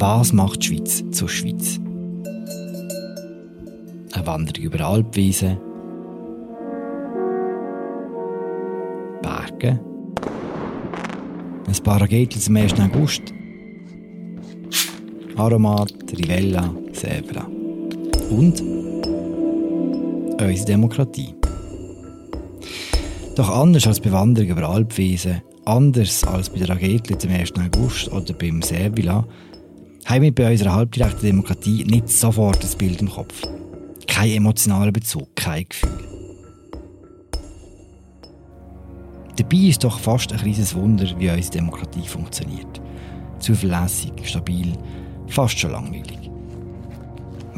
Was macht die Schweiz zur Schweiz? Eine Wanderung über Alpwiesen, Berge, ein Raketen zum 1. August, Aromat, Rivella, Severa und unsere Demokratie. Doch anders als bei Wanderung über Alpwiesen, anders als bei der Rakete zum 1. August oder beim Sevilla, haben wir bei unserer halbdirekten Demokratie nicht sofort das Bild im Kopf. Kein emotionaler Bezug, kein Gefühl. Dabei ist doch fast ein kleines Wunder, wie unsere Demokratie funktioniert. Zuverlässig, stabil, fast schon langweilig.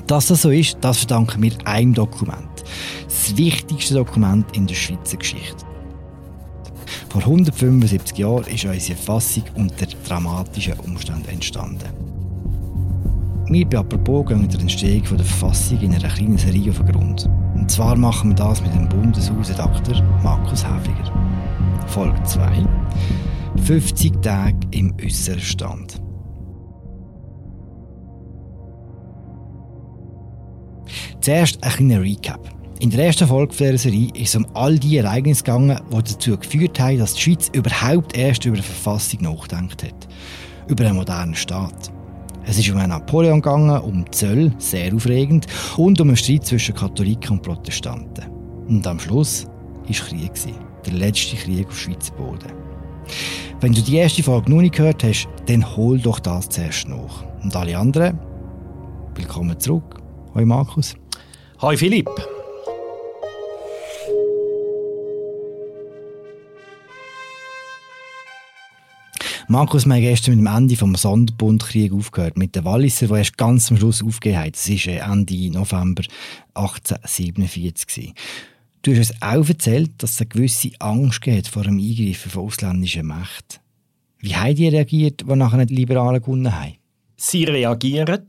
Dass das so ist, das verdanken wir einem Dokument. Das wichtigste Dokument in der Schweizer Geschichte. Vor 175 Jahren ist unsere Verfassung unter dramatischen Umständen entstanden. Wir bei Apropos gehen mit der Entstehung der Verfassung in einer kleinen Serie auf den Grund. Und zwar machen wir das mit dem Bundeshausredakteur Markus Häfliger. Folge 2. 50 Tage im äußeren Stand. Zuerst ein kleiner Recap. In der ersten Folge dieser Serie ist es um all die Ereignisse gegangen, die dazu geführt haben, dass die Schweiz überhaupt erst über eine Verfassung nachgedacht hat. Über einen modernen Staat. Es ist um einen Napoleon gegangen, um Zöll, sehr aufregend, und um einen Streit zwischen Katholiken und Protestanten. Und am Schluss war Krieg. Der letzte Krieg auf Schweizer Boden. Wenn du die erste Folge noch nicht gehört hast, dann hol doch das zuerst nach. Und alle anderen, willkommen zurück. Hoi Markus. Hoi Philipp. Markus, wir haben gestern mit dem Ende vom Sonderbundkrieg aufgehört, mit den Walliser, die erst ganz am Schluss aufgegeben haben. Das war Ende November 1847. Du hast uns auch erzählt, dass es eine gewisse Angst gibt vor dem Eingreifen von ausländischen Mächten. Wie haben die reagiert, die nachher die Liberalen gewonnen haben? Sie reagieren.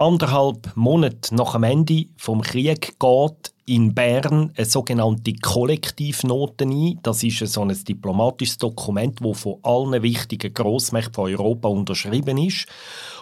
Anderthalb Monate nach dem Ende des Krieges geht in Bern eine sogenannte Kollektivnote ein. Das ist so ein diplomatisches Dokument, das von allen wichtigen Grossmächten von Europa unterschrieben ist.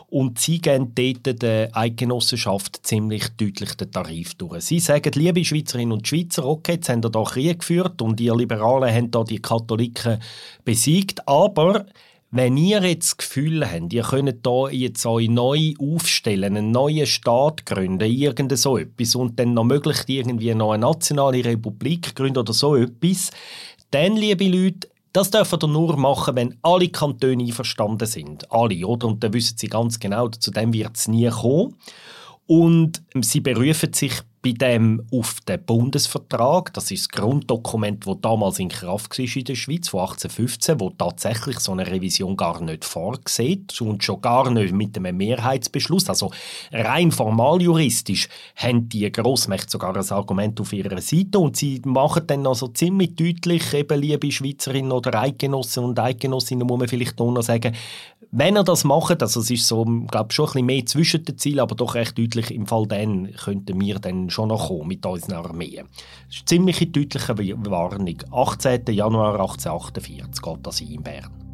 Und sie geben dort der Eidgenossenschaft ziemlich deutlich den Tarif durch. Sie sagen, liebe Schweizerinnen und Schweizer, okay, jetzt haben ihr da Krieg geführt und ihr Liberalen haben da die Katholiken besiegt, aber wenn ihr jetzt das Gefühl habt, ihr könnt da jetzt euch neu aufstellen, einen neuen Staat gründen, irgend so etwas, und dann noch möglichst irgendwie noch eine nationale Republik gründen oder so etwas, dann, liebe Leute, das dürfen ihr nur machen, wenn alle Kantone einverstanden sind. Alle, oder? Und dann wissen sie ganz genau, zu dem wird es nie kommen. Und sie berufen sich bei dem auf den Bundesvertrag. Das ist das Grunddokument, das damals in Kraft war in der Schweiz, von 1815, wo tatsächlich so eine Revision gar nicht vorsieht und schon gar nicht mit einem Mehrheitsbeschluss. Also rein formal juristisch haben die Grossmächte sogar ein Argument auf ihrer Seite und sie machen dann also ziemlich deutlich, eben liebe Schweizerinnen oder Eidgenossen und Eidgenossinnen, muss man vielleicht auch noch sagen, wenn er das macht, also es ist so, glaube schon ein bisschen mehr zwischen den Zielen, aber doch recht deutlich, im Fall dann könnten wir dann schon noch kommen mit unseren Armeen. Das ist eine ziemlich deutliche Warnung. 18. Januar 1848 geht das in Bern.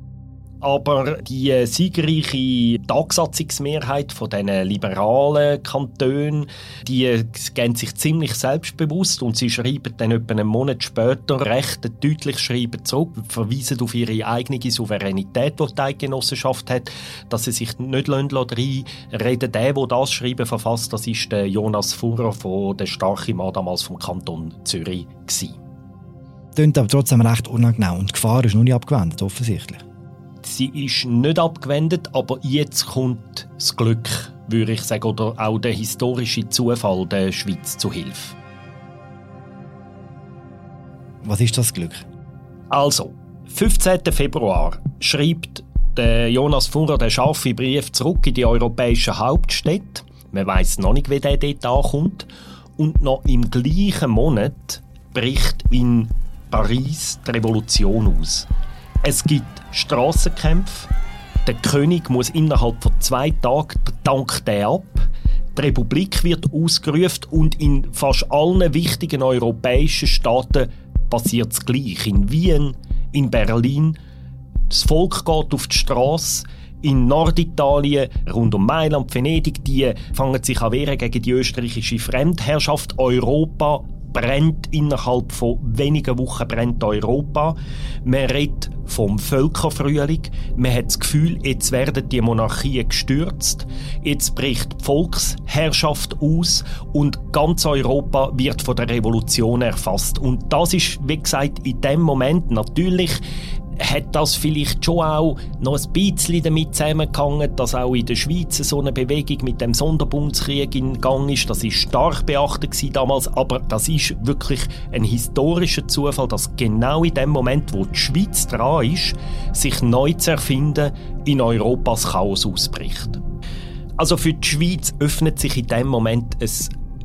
Aber die äh, siegreiche Tagsatzungsmehrheit von den liberalen Kantonen, die äh, gehen sich ziemlich selbstbewusst und sie schreiben dann etwa einen Monat später recht deutlich schreiben zurück, verweisen auf ihre eigene Souveränität, die die Eidgenossenschaft hat, dass sie sich nicht reinreden Der, der das Schreiben verfasst, das ist der Jonas Furrer von der starke Mann damals vom Kanton Zürich. Gewesen. Klingt aber trotzdem recht unangenehm und die Gefahr ist noch nicht abgewendet, offensichtlich sie ist nicht abgewendet, aber jetzt kommt das Glück, würde ich sagen, oder auch der historische Zufall der Schweiz zu Hilfe. Was ist das Glück? Also, 15. Februar schreibt der Jonas Fuhrer den scharfen Brief zurück in die europäischen Hauptstädte. Man weiß noch nicht, wie der dort ankommt. Und noch im gleichen Monat bricht in Paris die Revolution aus. Es gibt Strassenkämpfe. Der König muss innerhalb von zwei Tagen dankt er ab. Die Republik wird ausgerufen und in fast allen wichtigen europäischen Staaten passiert es gleich. In Wien, in Berlin. Das Volk geht auf die Straße. in Norditalien, rund um Mailand, Venedig, die fangen sich an wehren gegen die österreichische Fremdherrschaft. Europa brennt innerhalb von wenigen Wochen brennt Europa. Man redet vom Völkerfrühling. Man hat das Gefühl, jetzt werden die Monarchien gestürzt. Jetzt bricht die Volksherrschaft aus und ganz Europa wird von der Revolution erfasst. Und das ist, wie gesagt, in dem Moment natürlich hat das vielleicht schon auch noch ein bisschen damit zusammengehangen, dass auch in der Schweiz so eine Bewegung mit dem Sonderbundskrieg in Gang ist. Das ist stark beachtet damals, aber das ist wirklich ein historischer Zufall, dass genau in dem Moment, wo die Schweiz dran ist, sich neu zu erfinden, in Europas Chaos ausbricht. Also für die Schweiz öffnet sich in dem Moment ein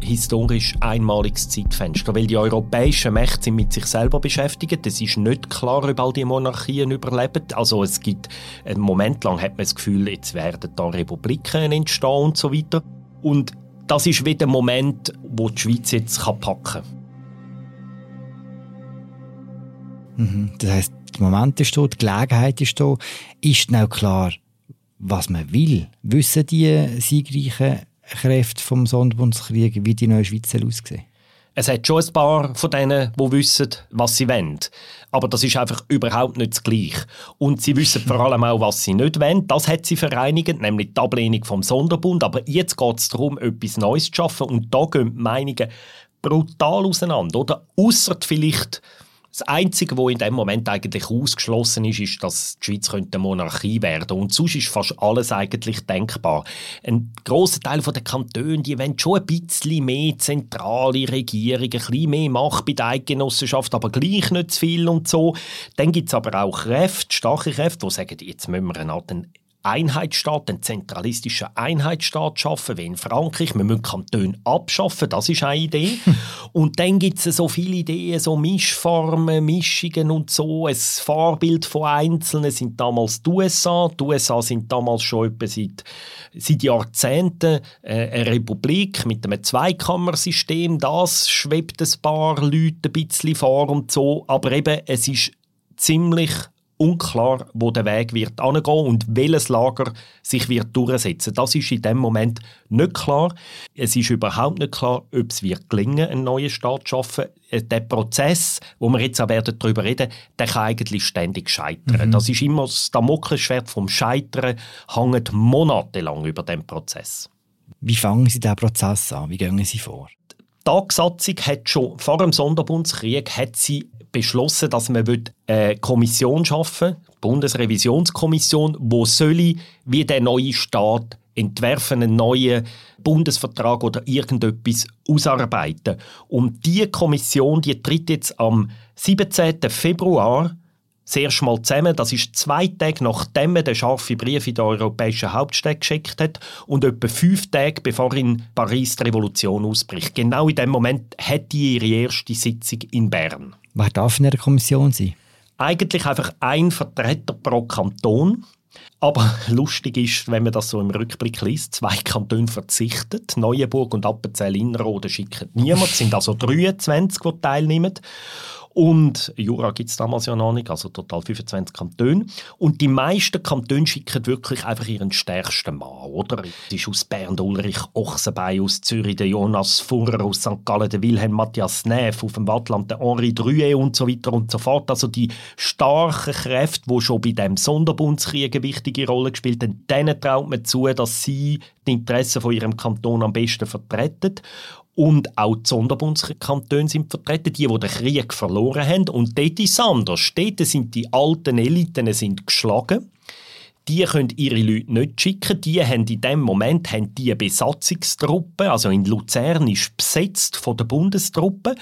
historisch einmaliges Zeitfenster, weil die europäischen Mächte sind mit sich selber beschäftigt. Es ist nicht klar, ob all die Monarchien überleben. Also es gibt einen Moment lang hat man das Gefühl, jetzt werden da Republiken entstehen und so weiter. Und das ist wieder der Moment, wo die Schweiz jetzt packen kann. Mhm. Das heißt, der Moment ist da, die Gelegenheit ist da. Ist dann klar, was man will? Wissen die siegreichen Kräfte vom Sonderbundskrieg, wie die neue Schweiz aussehen? Es hat schon ein paar von denen, die wissen, was sie wollen. Aber das ist einfach überhaupt nicht das Gleiche. Und sie wissen vor allem auch, was sie nicht wollen. Das hat sie vereinigt, nämlich die Ablehnung vom Sonderbund. Aber jetzt geht es darum, etwas Neues zu schaffen. Und da gehen die Meinungen brutal auseinander. Oder? Ausser vielleicht das Einzige, was in dem Moment eigentlich ausgeschlossen ist, ist, dass die Schweiz eine Monarchie werden Und sonst ist fast alles eigentlich denkbar. Ein grosser Teil der Kantone, die wollen schon ein bisschen mehr zentrale Regierung, ein bisschen mehr Macht bei der Eidgenossenschaft, aber gleich nicht zu viel und so. Dann gibt es aber auch Kräfte, starke Kräfte, die sagen, jetzt müssen wir eine Art Einheitsstaat, einen zentralistischen Einheitsstaat schaffen, wie in Frankreich. Wir müssen Kantone abschaffen, das ist eine Idee. und dann gibt es so viele Ideen, so Mischformen, Mischungen und so. Ein Vorbild von Einzelnen sind damals die USA. Die USA sind damals schon etwa seit, seit Jahrzehnten äh, eine Republik mit einem Zweikammersystem. Das schwebt ein paar Leute ein bisschen vor und so. Aber eben, es ist ziemlich unklar, wo der Weg wird angehen und welches Lager sich wird durchsetzen. Das ist in dem Moment nicht klar. Es ist überhaupt nicht klar, ob es wird gelingen, einen neuen Staat zu schaffen. Äh, der Prozess, wo wir jetzt auch werden darüber reden, der kann eigentlich ständig scheitern. Mhm. Das ist immer das Damoklesschwert vom Scheitern, hängt monatelang über dem Prozess. Wie fangen Sie diesen Prozess an? Wie gehen Sie vor? Die hat schon vor dem Sonderbundskrieg hat sie beschlossen, dass man eine Kommission schaffen will, Bundesrevisionskommission, die soll wie der neue Staat entwerfen, einen neuen Bundesvertrag oder irgendetwas ausarbeiten. Und diese Kommission, die tritt jetzt am 17. Februar das erste Mal zusammen. Das ist zwei Tage nachdem er den scharfen Brief in der europäischen Hauptstadt geschickt hat und etwa fünf Tage bevor in Paris die Revolution ausbricht. Genau in dem Moment hat die ihre erste Sitzung in Bern. Wer darf in der Kommission sein? Eigentlich einfach ein Vertreter pro Kanton. Aber lustig ist, wenn man das so im Rückblick liest, zwei Kantone verzichtet. Neuenburg und Appenzell-Innerrhoden schicken niemand. Es sind also 23, die teilnehmen. Und Jura gibt es damals ja noch nicht, also total 25 Kantone. Und die meisten Kantone schicken wirklich einfach ihren stärksten Mann, oder? Es ist aus Bern der Ulrich Ochsenbein, aus Zürich der Jonas Furrer, aus St. Gallen der Wilhelm Matthias Neff, auf dem Wattland der Henri Druet und so weiter und so fort. Also die starken Kräfte, die schon bei dem Sonderbundskrieg eine wichtige Rolle gespielt haben, denen traut man zu, dass sie die Interessen von ihrem Kanton am besten vertreten. Und auch die Sonderbundskantone sind vertreten, die, die den Krieg verloren haben. Und dort ist es anders. Dort sind die alten Eliten sind geschlagen. Die können ihre Leute nicht schicken. Die haben in dem Moment haben die Besatzungstruppen, also in Luzern ist besetzt von der Bundestruppe.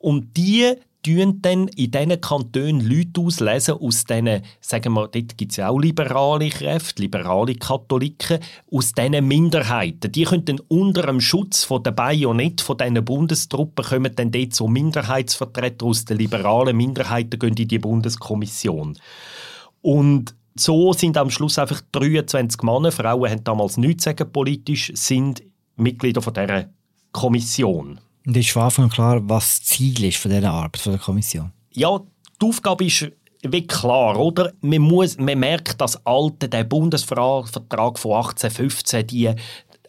Und die tun dann in diesen Kantonen Leute auslesen aus diesen, sagen wir, dort gibt es ja auch liberale Kräfte, liberale Katholiken, aus diesen Minderheiten. Die können dann unter dem Schutz von der Bajonett von diesen Bundestruppen kommen dann dort so Minderheitsvertreter aus den liberalen Minderheiten gehen in die Bundeskommission. Und so sind am Schluss einfach 23 Männer, Frauen haben damals nichts sagen politisch, sind Mitglieder von dieser Kommission. Und ist von Anfang an klar, was das Ziel ist von dieser Arbeit von der Kommission? Ja, die Aufgabe ist wie klar, oder? Man, muss, man merkt, dass alte, der Bundesvertrag von 1815, die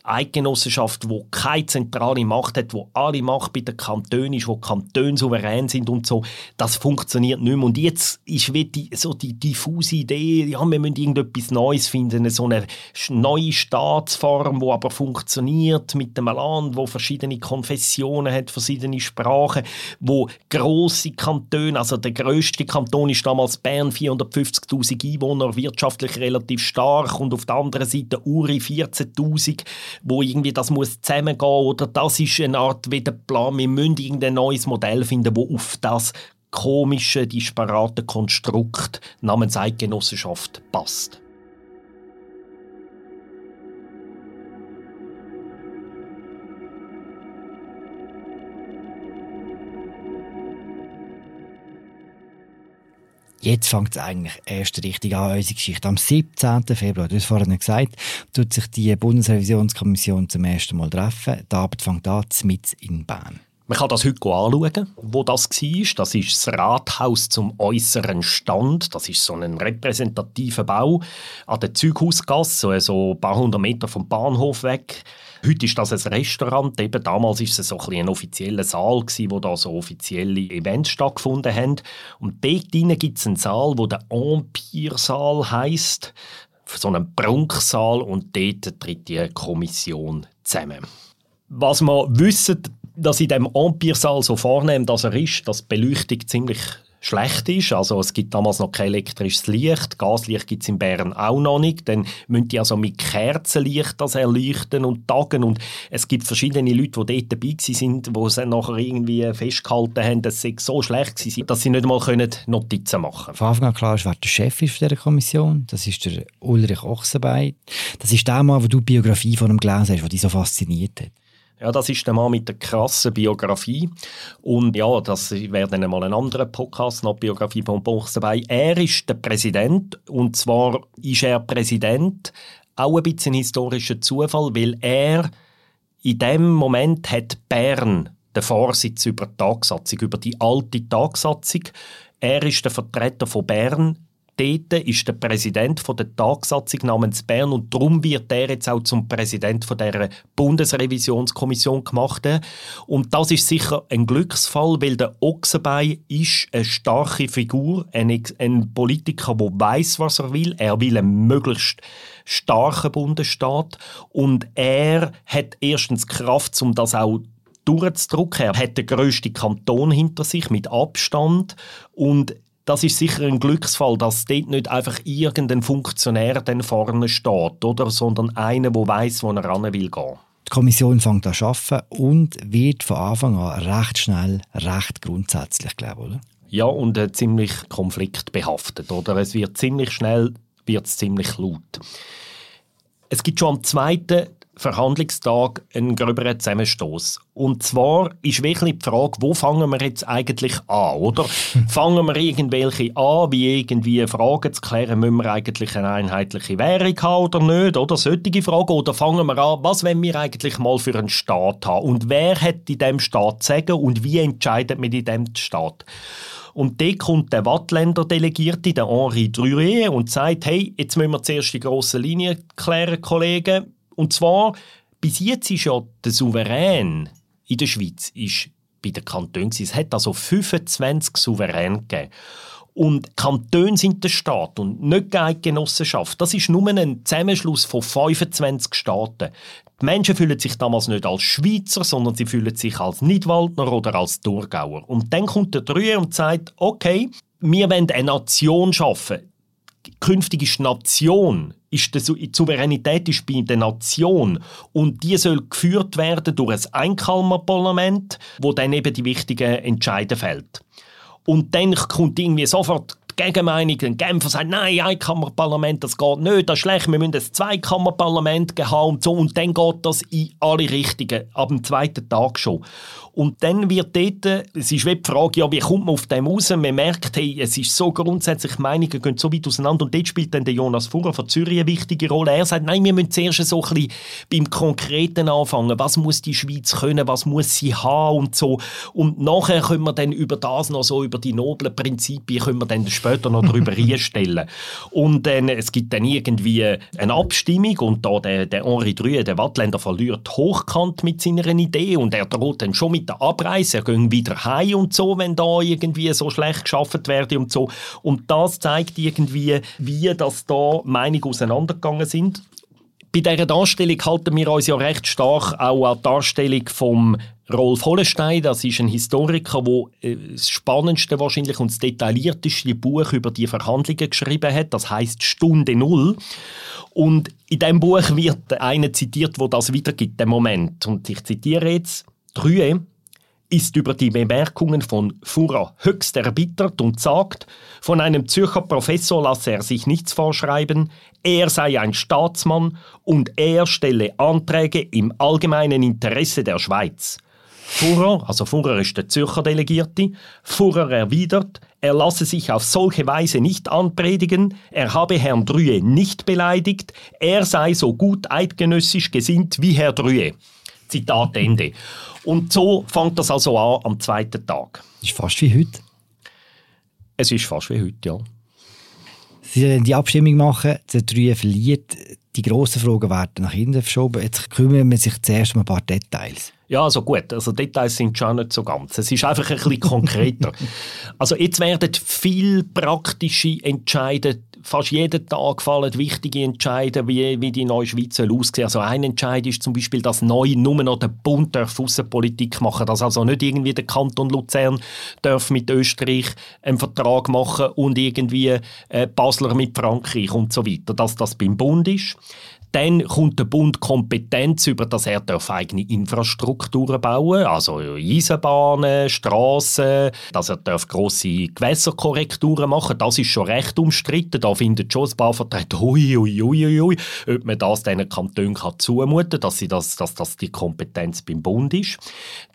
Eidgenossenschaft, wo keine zentrale Macht hat, wo alle Macht bei den Kantonen ist, wo Kantone souverän sind und so, das funktioniert nicht mehr. Und jetzt ist wie so die diffuse Idee, ja, wir müssen irgendetwas Neues finden, so eine neue Staatsform, wo aber funktioniert mit einem Land, wo verschiedene Konfessionen hat, verschiedene Sprachen, wo große Kantone, also der größte Kanton ist damals Bern, 450.000 Einwohner, wirtschaftlich relativ stark und auf der anderen Seite Uri 14.000 wo irgendwie das muss zusammengehen oder das ist eine Art wie der Plan, wir müssen irgendein neues Modell finden, wo auf das komische, disparate Konstrukt namens Eidgenossenschaft passt. Jetzt fängt es eigentlich erst richtig an, unsere Geschichte. Am 17. Februar, du hast vorhin gesagt, tut sich die Bundesrevisionskommission zum ersten Mal treffen. Der Abend fängt an, mit in Bern. Man kann das heute anschauen, wo das war. Das ist das Rathaus zum äußeren Stand. Das ist so ein repräsentativer Bau an der Zughausgasse, so ein paar hundert Meter vom Bahnhof weg. Heute ist das ein Restaurant. Eben damals war es so ein, ein offizieller Saal, gewesen, wo da so offizielle Events stattgefunden haben. Und dort gibt es einen Saal, wo der Empire-Saal heisst. So einen Prunksaal und dort tritt die Kommission zusammen. Was wir wissen, dass in dem Empire-Saal so vornehm, dass er ist, dass die Beleuchtung ziemlich schlecht ist. Also es gibt damals noch kein elektrisches Licht. Gaslicht gibt es in Bern auch noch nicht. Dann müssen die also mit Kerzenlicht das erleuchten und tagen. Und es gibt verschiedene Leute, die dort dabei sind, die es nachher irgendwie festgehalten haben, dass es so schlecht war, dass sie nicht mal Notizen machen können. Von Anfang an klar ist, wer der Chef ist dieser Kommission. Das ist der Ulrich Ochsenbein. Das ist der Mann, wo du die Biografie von ihm gelesen hast, der dich so fasziniert hat. Ja, das ist der Mann mit der krassen Biografie. Und ja, das wäre dann mal ein anderer Podcast, noch Biografie von Bochs dabei. Er ist der Präsident. Und zwar ist er Präsident, auch ein bisschen historischer Zufall, weil er in dem Moment hat Bern den Vorsitz über die Tagsatzung, über die alte Tagsatzung. Er ist der Vertreter von Bern dort ist der Präsident der Tagsatzung namens Bern und darum wird er jetzt auch zum Präsident der Bundesrevisionskommission gemacht. Und das ist sicher ein Glücksfall, weil der Ochsenbein ist eine starke Figur, ein, ein Politiker, der weiß, was er will. Er will einen möglichst starken Bundesstaat und er hat erstens Kraft, um das auch durchzudrücken. Er hat den grössten Kanton hinter sich mit Abstand und das ist sicher ein Glücksfall, dass dort nicht einfach irgendein Funktionär dann vorne steht, oder? sondern einer, der weiß, wo er ran will gehen. Die Kommission fängt an zu arbeiten und wird von Anfang an recht schnell, recht grundsätzlich, glaube ich, oder? Ja, und äh, ziemlich konfliktbehaftet, oder? Es wird ziemlich schnell, wird ziemlich laut. Es gibt schon am zweiten Verhandlungstag einen gröberen Zusammenstoß. Und zwar ist wirklich die Frage, wo fangen wir jetzt eigentlich an, oder? fangen wir irgendwelche an, wie irgendwie Fragen zu klären, müssen wir eigentlich eine einheitliche Währung haben oder nicht, oder? Solche Fragen. Oder fangen wir an, was wollen wir eigentlich mal für einen Staat haben? Und wer hat in diesem Staat zu sagen und wie entscheidet man in diesem Staat? Und dort kommt der Wattländer Delegierte, der Henri Druet, und sagt, hey, jetzt müssen wir zuerst die grosse Linie klären, Kollegen und zwar, bis jetzt ist ja der Souverän in der Schweiz ist bei den Kantonen. Es hat also 25 Souverän gegeben. Und Kantone sind der Staat und nicht die Genossenschaft. Das ist nur ein Zusammenschluss von 25 Staaten. Die Menschen fühlen sich damals nicht als Schweizer, sondern sie fühlen sich als Nidwaldner oder als Thurgauer. Und dann kommt der Drühe und sagt, okay, wir wollen eine Nation schaffen künftig ist die Nation, ist die Souveränität ist bei der Nation und die soll geführt werden durch ein Einkalmerparlament, wo dann eben die wichtigen Entscheidungen fällt. Und dann kommt irgendwie sofort Gegenmeinung, ein Genfer sagt, nein, Einkammerparlament, das geht nicht, das ist schlecht, wir müssen ein Zweikammerparlament haben und so. Und dann geht das in alle Richtungen, ab dem zweiten Tag schon. Und dann wird dort, es ist wie die Frage, ja, wie kommt man auf dem raus? Man merkt, hey, es ist so grundsätzlich, Meinungen gehen so weit auseinander. Und dort spielt dann der Jonas Furrer von Zürich eine wichtige Rolle. Er sagt, nein, wir müssen zuerst so ein bisschen beim Konkreten anfangen. Was muss die Schweiz können? Was muss sie haben? Und so. Und nachher können wir dann über das noch so, über die noblen Prinzipien, können wir dann später noch darüber einstellen. Und dann, es gibt dann irgendwie eine Abstimmung und da der, der Henri Drüe, der Wattländer, verliert hochkant mit seiner Idee und er droht dann schon mit der Abreise, er geht wieder heim und so, wenn da irgendwie so schlecht geschafft werde und so. Und das zeigt irgendwie, wie das da Meinungen auseinandergegangen sind. Bei dieser Darstellung halten wir uns ja recht stark auch an die Darstellung vom Rolf Hollenstein, das ist ein Historiker, der äh, das spannendste wahrscheinlich und das detaillierteste Buch über die Verhandlungen geschrieben hat. Das heißt Stunde Null. Und in diesem Buch wird einer zitiert, wo das wiedergibt, den Moment. Und ich zitiere jetzt: Drüe ist über die Bemerkungen von Furrer höchst erbittert und sagt, von einem Zürcher Professor lasse er sich nichts vorschreiben, er sei ein Staatsmann und er stelle Anträge im allgemeinen Interesse der Schweiz. Furrer, also Furrer ist der Zürcher Delegierte, Furrer erwidert, er lasse sich auf solche Weise nicht anpredigen, er habe Herrn Drüe nicht beleidigt, er sei so gut eidgenössisch gesinnt wie Herr Drüe. Zitat Ende. Und so fängt das also an am zweiten Tag. Ist fast wie heute. Es ist fast wie heute, ja. Sie werden die Abstimmung machen, der Drüe verliert, die grossen Fragen werden nach hinten verschoben. Jetzt kümmern wir sich zuerst um ein paar Details. Ja, also gut, also Details sind schon nicht so ganz. Es ist einfach ein bisschen konkreter. also jetzt werden viel praktische Entscheidungen fast jeden Tag fallen wichtige Entscheidungen, wie, wie die neue Schweiz aussehen. Also ein Entscheid ist zum Beispiel, dass neu nur noch der Bund darf Aussenpolitik machen dass also nicht irgendwie der Kanton Luzern darf mit Österreich einen Vertrag machen und irgendwie äh, Basler mit Frankreich und so weiter, dass das beim Bund ist. Dann kommt der Bund Kompetenz über, dass er eigene Infrastrukturen bauen darf, also Eisenbahnen, Straßen, dass er darf grosse Gewässerkorrekturen machen Das ist schon recht umstritten. Da findet schon ein paar Vertreter, ui, ui, ui, ui, ob man das diesen Kantonen kann zumuten kann, dass, das, dass das die Kompetenz beim Bund ist.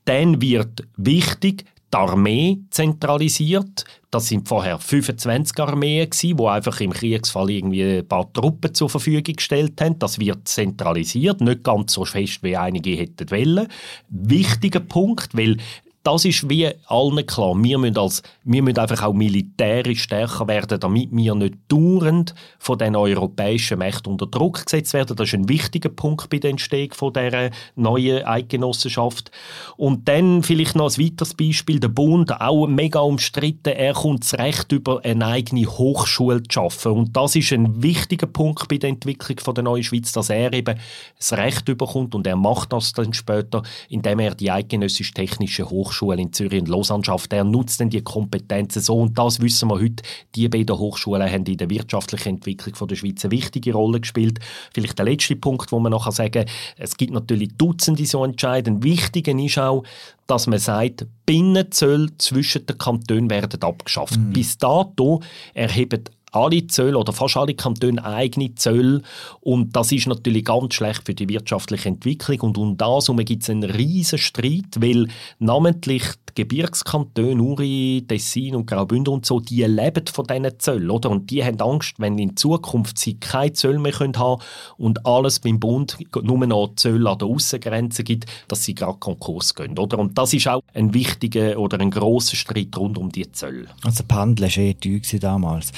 Dann wird wichtig, die Armee zentralisiert. Das sind vorher 25 Armeen die einfach im Kriegsfall irgendwie ein paar Truppen zur Verfügung gestellt haben. Das wird zentralisiert, nicht ganz so fest wie einige hätten wollen. Wichtiger Punkt, weil das ist wie allen klar. Wir müssen, als, wir müssen einfach auch militärisch stärker werden, damit wir nicht dauernd von den europäischen Mächten unter Druck gesetzt werden. Das ist ein wichtiger Punkt bei der Entstehung von dieser neuen Eidgenossenschaft. Und dann vielleicht noch ein weiteres Beispiel. Der Bund, auch mega umstritten, er kommt das Recht über eine eigene Hochschule zu schaffen. Und das ist ein wichtiger Punkt bei der Entwicklung von der neuen Schweiz, dass er eben das Recht überkommt und er macht das dann später, indem er die eidgenössische technische Hochschule Hochschule in Zürich und Lausanne schafft. Er nutzt dann die Kompetenzen so und das wissen wir heute. Die beiden Hochschulen haben in der wirtschaftlichen Entwicklung von der Schweiz eine wichtige Rolle gespielt. Vielleicht der letzte Punkt, wo man noch sagen kann, es gibt natürlich Dutzende so Entscheidungen. Wichtig ist auch, dass man sagt, Binnenzölle zwischen den Kantonen werden abgeschafft. Mhm. Bis dato erheben alle Zölle oder fast alle Kantone eigene Zölle und das ist natürlich ganz schlecht für die wirtschaftliche Entwicklung und um das gibt es einen riesen Streit, weil namentlich die Gebirgskantone Uri, Tessin und Graubünden und so, die leben von diesen Zöllen, oder? Und die haben Angst, wenn in Zukunft sie keine Zölle mehr haben können und alles beim Bund nur noch Zölle an der Aussengrenze gibt, dass sie gerade Konkurs gehen, oder? Und das ist auch ein wichtiger oder ein grosser Streit rund um die Zölle. Also Pendel war eher teuer damals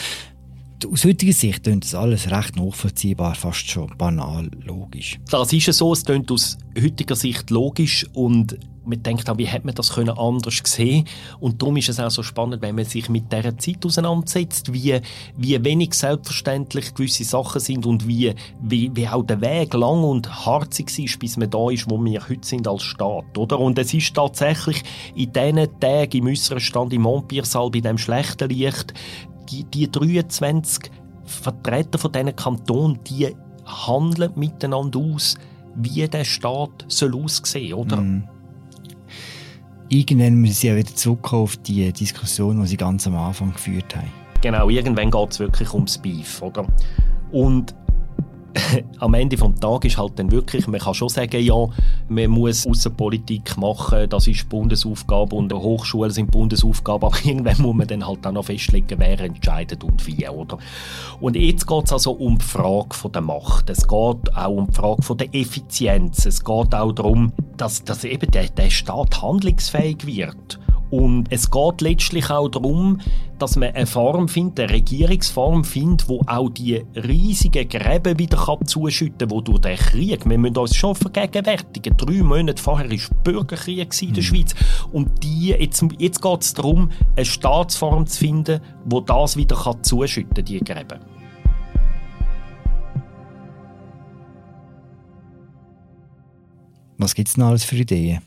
aus heutiger Sicht klingt das alles recht nachvollziehbar, fast schon banal, logisch. Das ist so, es klingt aus heutiger Sicht logisch und man denkt auch, wie hätte man das können anders sehen und darum ist es auch so spannend, wenn man sich mit dieser Zeit auseinandersetzt, wie, wie wenig selbstverständlich gewisse Sachen sind und wie, wie, wie auch der Weg lang und harzig ist, bis man da ist, wo wir heute sind als Staat, oder? Und es ist tatsächlich in diesen Tagen im äußeren Stand im Montpiersaal bei dem schlechten Licht die, die 23 Vertreter von diesen Kantonen, die handeln miteinander aus, wie der Staat soll aussehen oder? Mm. Irgendwann müssen sie ja wieder zurückkommen auf die Diskussion, die sie ganz am Anfang geführt haben. Genau, irgendwann geht es wirklich ums Beef, oder? Und am Ende des Tages ist halt dann wirklich, man kann schon sagen, ja, man muss Außenpolitik machen, das ist Bundesaufgabe und Hochschulen sind Bundesaufgabe, aber irgendwann muss man dann halt auch noch festlegen, wer entscheidet und wie, oder? Und jetzt geht es also um die Frage der Macht, es geht auch um die Frage der Effizienz, es geht auch darum, dass, dass eben der, der Staat handlungsfähig wird Und es geht letztlich auch darum, dass man eine Form findet, eine Regierungsform findet, wo auch die riesigen Gräben wieder zuschütten kann, wo durch den Krieg, wir müssen uns schon vergegenwärtigen, drei Monate vorher war Bürgerkrieg in der mhm. Schweiz und die, jetzt, jetzt geht es darum, eine Staatsform zu finden, wo das wieder zuschütten kann, die Gräben. Was gibt es noch alles für Ideen?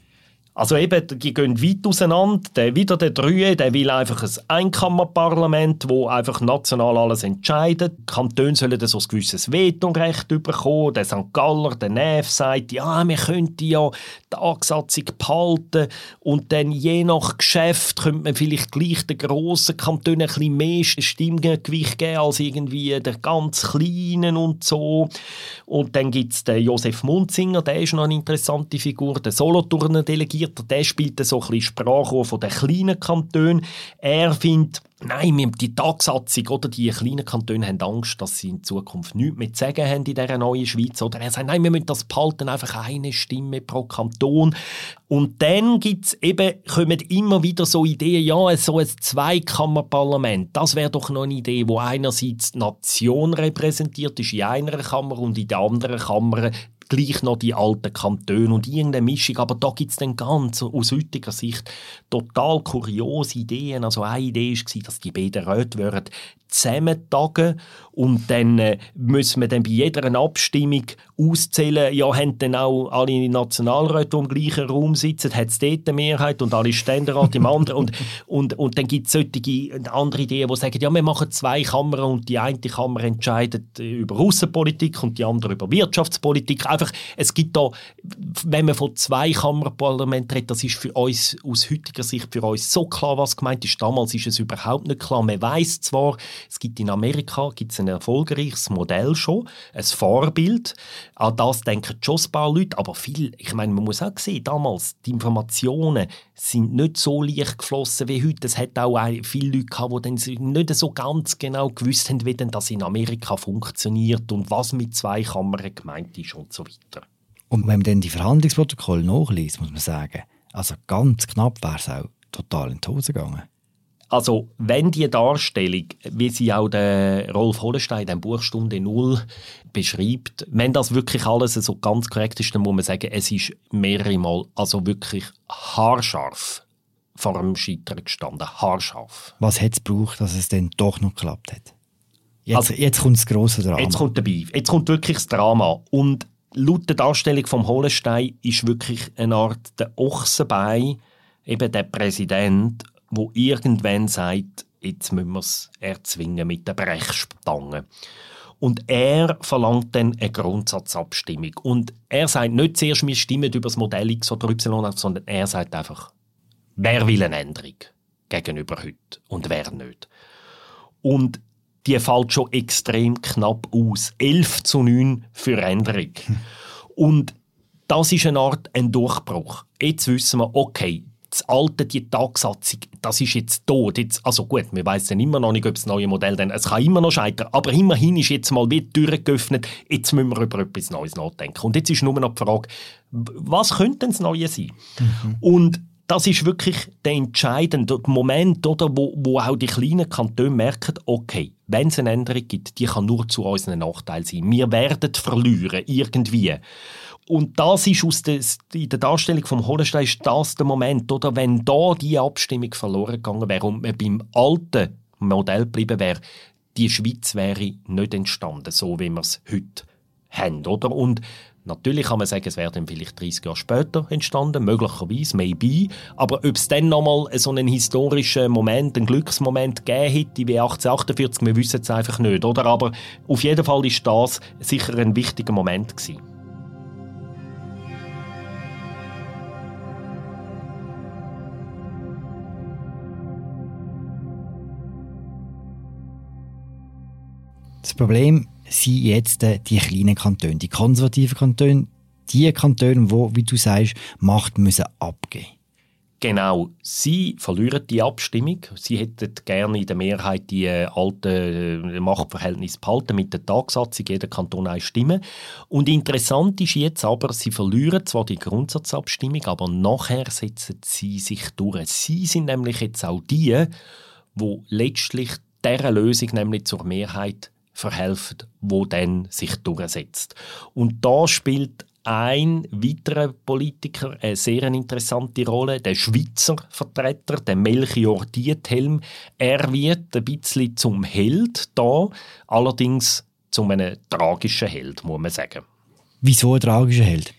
Also eben, die gehen weit auseinander. Der, wieder der Drühe, der will einfach ein Einkammerparlament, wo einfach national alles entscheidet. Die Kantone sollen so ein gewisses Vetorecht bekommen. Der St. Galler, der Neff sagt, ja, wir könnten ja die Angesatzung behalten und dann je nach Geschäft könnte man vielleicht gleich den grossen Kantonen ein bisschen mehr Stimmgewicht geben als irgendwie der ganz Kleinen und so. Und dann gibt es den Josef Munzinger, der ist noch eine interessante Figur, der Solothurner Delegiert Vierter, der spielt so ein Sprache von den kleinen Kantonen. Er findet, nein, die Tagsatzung oder die kleinen Kantone haben Angst, dass sie in Zukunft nichts mehr zu sagen haben in dieser neuen Schweiz. Oder er sagt, nein, wir müssen das behalten, einfach eine Stimme pro Kanton. Und dann gibt's eben, kommen immer wieder so Ideen, ja, so ein Zweikammerparlament, das wäre doch noch eine Idee, wo einerseits die Nation repräsentiert ist in einer Kammer und in der anderen Kammer gleich noch die alten Kantone und irgendeine Mischung. Aber da gibt es dann ganz aus heutiger Sicht total kuriose Ideen. Also eine Idee war, dass die beiden Räte zusammentagen und dann äh, müssen wir dann bei jeder Abstimmung auszählen, ja, haben dann auch alle Nationalräte, die im gleichen Raum sitzen, hat es dort eine Mehrheit und alle Ständerat im anderen und, und, und dann gibt es solche andere Ideen, die sagen, ja, wir machen zwei Kammern und die eine Kammer entscheidet über Außenpolitik und die andere über Wirtschaftspolitik. Einfach, es gibt da, wenn man von zwei Kammerparlament redet, das ist für uns aus heutiger Sicht für uns so klar, was gemeint ist. Damals ist es überhaupt nicht klar. Man weiß zwar, es gibt in Amerika gibt's ein erfolgreiches Modell schon, ein Vorbild. An das denken schon ein paar Leute, aber viel, ich meine, man muss auch sehen, damals, die Informationen sind nicht so leicht geflossen wie heute. Es hat auch viele Leute gehabt, die dann nicht so ganz genau gewusst haben, wie das in Amerika funktioniert und was mit zwei Kammern gemeint ist und so weiter. Und wenn man dann die Verhandlungsprotokolle nachliest, muss man sagen, also ganz knapp wäre es auch total in die Hose gegangen. Also, wenn die Darstellung, wie sie auch der Rolf Hollenstein in Buch Stunde Null beschreibt, wenn das wirklich alles so ganz korrekt ist, dann muss man sagen, es ist mehrere Mal, also wirklich haarscharf vor dem Scheitern gestanden. Haarscharf. Was hat es gebraucht, dass es dann doch noch geklappt hat? Jetzt, also, jetzt kommt das grosse Drama. Jetzt kommt dabei. Jetzt kommt wirklich das Drama. Und laut der Darstellung vom Hollenstein ist wirklich eine Art der Ochsenbein, eben der Präsident, wo irgendwann sagt, jetzt müssen wir es erzwingen mit der Brechstange. Und er verlangt dann eine Grundsatzabstimmung. Und er sagt nicht zuerst, wir stimmen über das Modell X oder Y ab, sondern er sagt einfach, wer will eine Änderung gegenüber heute und wer nicht. Und die fällt schon extrem knapp aus. 11 zu 9 für Änderung. Und das ist eine Art ein Durchbruch. Jetzt wissen wir, okay, das alte, die Tagsatzung, das ist jetzt tot. Jetzt, also gut, wir wissen immer noch nicht, ob das neue Modell dann, es kann immer noch scheitern, aber immerhin ist jetzt mal wie die Tür geöffnet, jetzt müssen wir über etwas Neues nachdenken. Und jetzt ist nur noch die Frage, was könnte denn das Neue sein? Mhm. Und das ist wirklich der entscheidende Moment, oder, wo, wo auch die kleinen Kantone merken, okay, wenn es eine Änderung gibt, die kann nur zu unserem Nachteil sein. Wir werden verlieren, irgendwie. Und das ist aus der, in der Darstellung vom Hollenstein ist das der Moment, oder wenn da die Abstimmung verloren gegangen wäre und man beim alten Modell geblieben wäre, die Schweiz wäre nicht entstanden, so wie wir es heute haben, oder? Und Natürlich kann man sagen, es wäre dann vielleicht 30 Jahre später entstanden, möglicherweise, maybe. Aber ob es dann nochmal so einen historischen Moment, einen Glücksmoment gegeben hätte wie 1848, wir wissen es einfach nicht, oder? Aber auf jeden Fall ist das sicher ein wichtiger Moment gewesen. Das Problem sind jetzt äh, die kleinen Kantone, die konservativen Kantone, die Kantone, wo, wie du sagst, Macht müssen abgeben. Genau, sie verlieren die Abstimmung. Sie hätten gerne in der Mehrheit die äh, alten äh, Machtverhältnisse behalten mit der Tagsatzung, jeder Kanton eine Stimme. Und interessant ist jetzt aber, sie verlieren zwar die Grundsatzabstimmung, aber nachher setzen sie sich durch. Sie sind nämlich jetzt auch die, wo letztlich dieser Lösung nämlich zur Mehrheit verhelfen, wo dann sich durchsetzt. Und da spielt ein weiterer Politiker eine sehr interessante Rolle, der Schweizer Vertreter, der Melchior Diethelm. Er wird ein bisschen zum Held da, allerdings zu einem tragischen Held, muss man sagen. Wieso ein tragischer Held?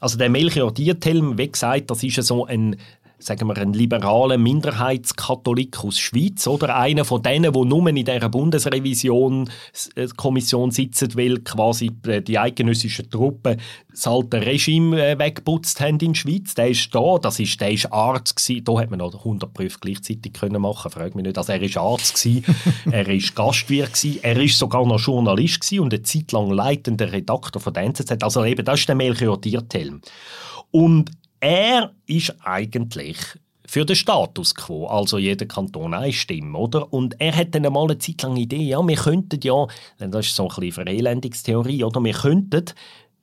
Also der Melchior Diethelm, wie gesagt, das ist so ein sagen wir, ein liberaler Minderheitskatholik aus Schweiz oder einer von denen, die nur in dieser Bundesrevision äh, sitzen, weil quasi äh, die eidgenössischen Truppen das alte Regime äh, weggeputzt haben in der Schweiz. Der ist da, das ist, der ist Arzt gewesen. Da hat man noch 100 Prüfe gleichzeitig können machen, frag mich nicht. Also er ist Arzt gewesen, er ist Gastwirt gewesen, er ist sogar noch Journalist gewesen und eine Zeit lang leitender Redakteur von der NZZ. Also eben, das ist der Melchior Diertelm. Und er ist eigentlich für den Status quo, also jeder Kanton eine Stimme, oder? Und er hat dann einmal eine Zeit lang Idee, ja, wir könnten ja, das ist so ein bisschen Verelendungstheorie, oder? Wir könnten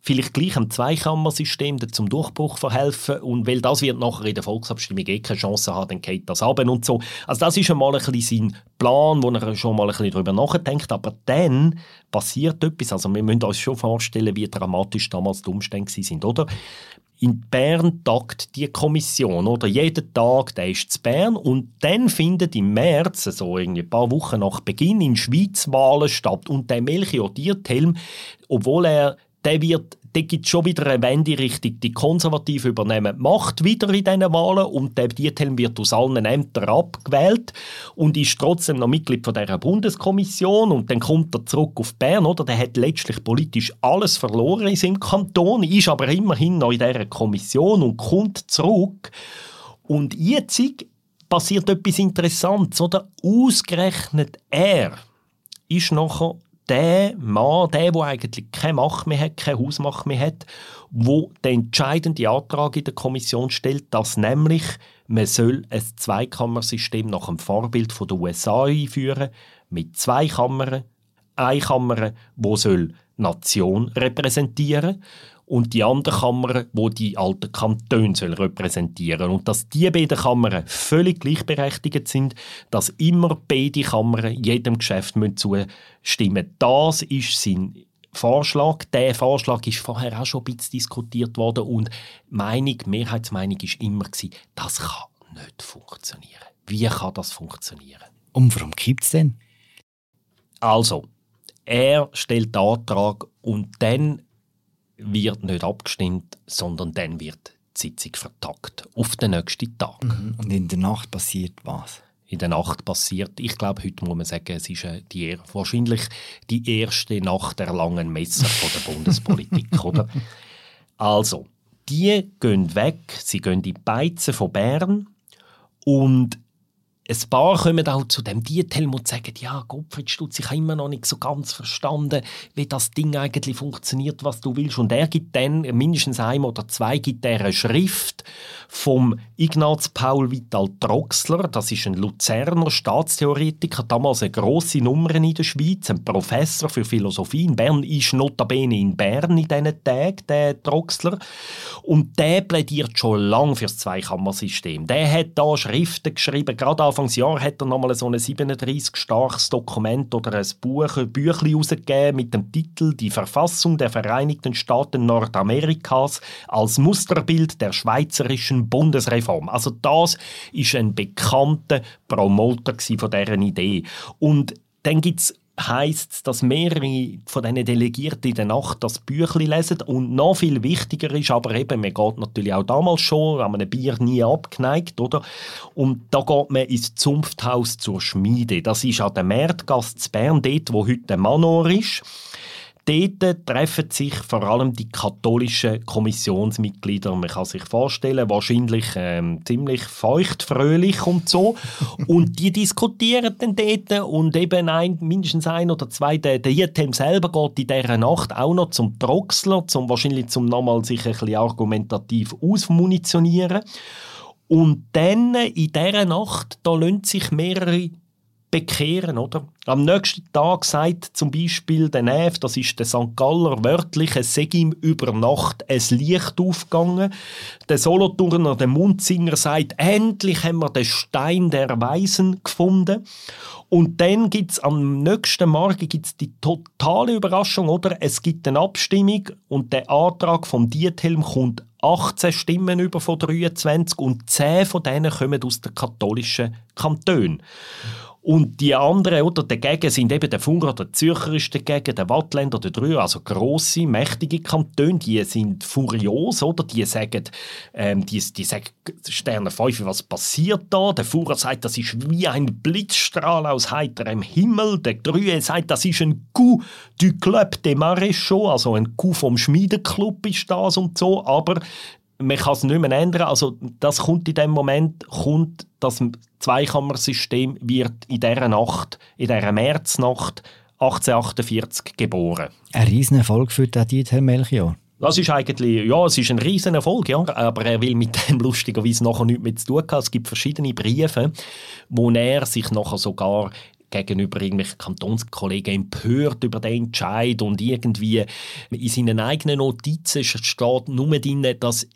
vielleicht gleich am Zweikammersystem zum Durchbruch verhelfen und weil das wird nachher in der Volksabstimmung eh keine Chance haben, dann geht das ab und so. Also das ist einmal ein bisschen sein Plan, wo er schon mal ein bisschen darüber nachdenkt, aber dann passiert etwas, also wir müssen uns schon vorstellen, wie dramatisch damals die Umstände sind, oder? In Bern tagt die Kommission, oder? Jeden Tag, der ist zu Bern und dann findet im März, so irgendwie ein paar Wochen nach Beginn, in Schweiz Wahlen statt und der Melchior Diethelm, obwohl er, der wird da gibt es schon wieder eine Wende Richtung die Konservativen übernehmen die Macht wieder in diesen Wahlen und der Diethelm wird aus allen Ämtern abgewählt und ist trotzdem noch Mitglied von dieser Bundeskommission und dann kommt er zurück auf Bern, oder? Der hat letztlich politisch alles verloren in seinem Kanton, ist aber immerhin noch in dieser Kommission und kommt zurück und jetzt passiert etwas Interessantes, oder? Ausgerechnet er ist nachher der Mann, der, der eigentlich keine Macht mehr hat, keine Hausmacht mehr hat, wo den entscheidenden Antrag in der Kommission stellt, dass nämlich man soll ein Zweikammersystem nach dem Vorbild den USA einführen mit zwei Kammern, eine Kammer, wo soll Nation repräsentieren und die andere Kammer, wo die alten Kantone soll repräsentieren und dass die beiden Kammern völlig gleichberechtigt sind, dass immer beide Kammern jedem Geschäft zustimmen müssen. Das ist sein Vorschlag. Der Vorschlag ist vorher auch schon ein bisschen diskutiert worden und Meinung, Mehrheitsmeinung ist immer gewesen, das kann nicht funktionieren. Wie kann das funktionieren? Und warum gibt es denn? Also, er stellt den Antrag und dann wird nicht abgestimmt, sondern dann wird die Sitzung vertagt auf den nächsten Tag. Mhm. Und in der Nacht passiert was? In der Nacht passiert, ich glaube, heute muss man sagen, es ist äh, die, wahrscheinlich die erste Nacht der langen Messer von der Bundespolitik, oder? Also, die gehen weg, sie gehen in die Beizen von Bern und ein paar kommen auch zu dem Diethelm und sagen, ja, Gottfried Stutz, ich habe immer noch nicht so ganz verstanden, wie das Ding eigentlich funktioniert, was du willst. Und er gibt dann, mindestens ein oder zwei, gibt eine Schrift vom Ignaz Paul Vital Troxler, das ist ein Luzerner Staatstheoretiker, damals eine grosse Nummer in der Schweiz, ein Professor für Philosophie in Bern, ist notabene in Bern in diesen Tagen, der Troxler. Und der plädiert schon lange für das Zweikammersystem. Der hat da Schriften geschrieben, gerade Anfangsjahr hat er nochmal so ein 37 starkes Dokument oder ein Buch, ein Büchlein herausgegeben mit dem Titel «Die Verfassung der Vereinigten Staaten Nordamerikas als Musterbild der schweizerischen Bundesreform». Also das ist ein bekannter Promoter von deren Idee. Und dann gibt es heisst es, dass mehrere von diesen Delegierten in der Nacht das Büchlein lesen und noch viel wichtiger ist, aber eben, man geht natürlich auch damals schon an einem Bier nie abgeneigt, oder? Und da geht man ins Zunfthaus zur Schmiede. Das ist an der Märtgasse zu Bern, dort, wo heute der Manor ist. Dort treffen sich vor allem die katholischen Kommissionsmitglieder. Man kann sich vorstellen, wahrscheinlich ähm, ziemlich feuchtfröhlich und so. und die diskutieren dann dort und eben ein, mindestens ein oder zwei, der, der Jetem selber geht in dieser Nacht auch noch zum Troxler, zum wahrscheinlich zum nochmal sich ein bisschen argumentativ ausmunitionieren. Und dann in dieser Nacht, da lassen sich mehrere bekehren, oder? Am nächsten Tag sagt zum Beispiel der Neff, das ist der St. Galler wörtlich, es sei ihm über Nacht ein Licht aufgegangen. Der Solothurner, der Mundzinger sagt, endlich haben wir den Stein der Weisen gefunden. Und dann gibt es am nächsten Morgen gibt's die totale Überraschung, oder? Es gibt eine Abstimmung und der Antrag vom Diethelm kommt 18 Stimmen über von 23 und 10 von denen kommen aus den katholischen Kantonen. Und die anderen, oder, dagegen sind eben der Funger, der Zürcher ist dagegen, der Wattländer, der Drüer, also grosse, mächtige Kantone, die sind furios, oder? Die sagen, ähm, die, die sagen, Sterne 5, was passiert da? Der Fuhrer sagt, das ist wie ein Blitzstrahl aus heiterem Himmel. Der Drüe sagt, das ist ein Coup du Club de Maréchaux, also ein Coup vom Schmiedenclub ist das und so, aber man kann es nicht mehr ändern. Also das kommt in dem Moment, kommt das Zweikammersystem wird in dieser Nacht, in dieser Märznacht 1848 geboren. Ein Riesenerfolg für den Dieter Melchior. Das ist eigentlich, ja, es ist ein Riesenerfolg, ja, aber er will mit dem lustigerweise nachher nichts mehr zu tun haben. Es gibt verschiedene Briefe, wo er sich nachher sogar gegenüber irgendwelchen Kantonskollegen empört über den Entscheid und irgendwie in seinen eigenen Notizen steht nur drin, dass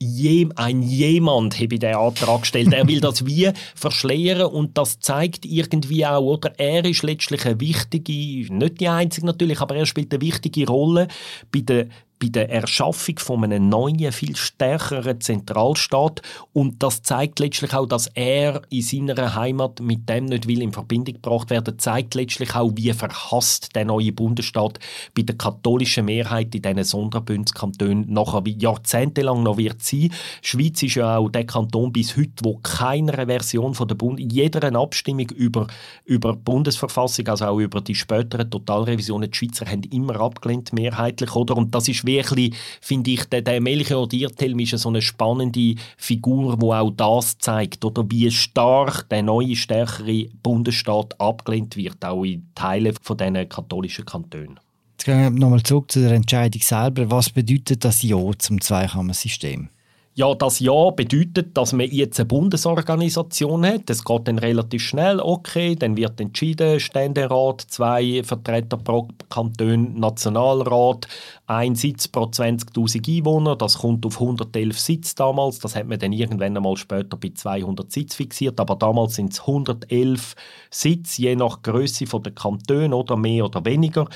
ein jemand habe den Antrag gestellt. Er will das wie verschleiern und das zeigt irgendwie auch, oder er ist letztlich eine wichtige, nicht die einzige natürlich, aber er spielt eine wichtige Rolle bei der bei der Erschaffung von einem neuen, viel stärkeren Zentralstaat. Und das zeigt letztlich auch, dass er in seiner Heimat mit dem nicht will in Verbindung gebracht werden, zeigt letztlich auch, wie verhasst der neue Bundesstaat bei der katholischen Mehrheit in diesen Sonderbündskantonen nachher wie jahrzehntelang noch wird sein. Die Schweiz ist ja auch der Kanton bis heute, wo keiner Version von der Bund, jeder Abstimmung über, über die Bundesverfassung, also auch über die späteren Totalrevisionen, die Schweizer haben immer abgelehnt, mehrheitlich, oder? Und das ist wie finde ich, der, der Melchior Diertelm ist so eine spannende Figur, wo auch das zeigt, oder wie stark der neue, stärkere Bundesstaat abgelehnt wird, auch in Teilen von diesen katholischen Kantonen. Jetzt gehen wir nochmal zurück zu der Entscheidung selber. Was bedeutet das Ja zum Zweikammersystem? Ja, das Ja bedeutet, dass man jetzt eine Bundesorganisation hat. Das geht dann relativ schnell. Okay, dann wird entschieden, Ständerat, zwei Vertreter pro Kanton, Nationalrat, ein Sitz pro 20.000 Einwohner. Das kommt auf 111 Sitz damals. Das hat man dann irgendwann einmal später bei 200 Sitz fixiert. Aber damals sind es 111 Sitz, je nach Größe der Kantone oder mehr oder weniger.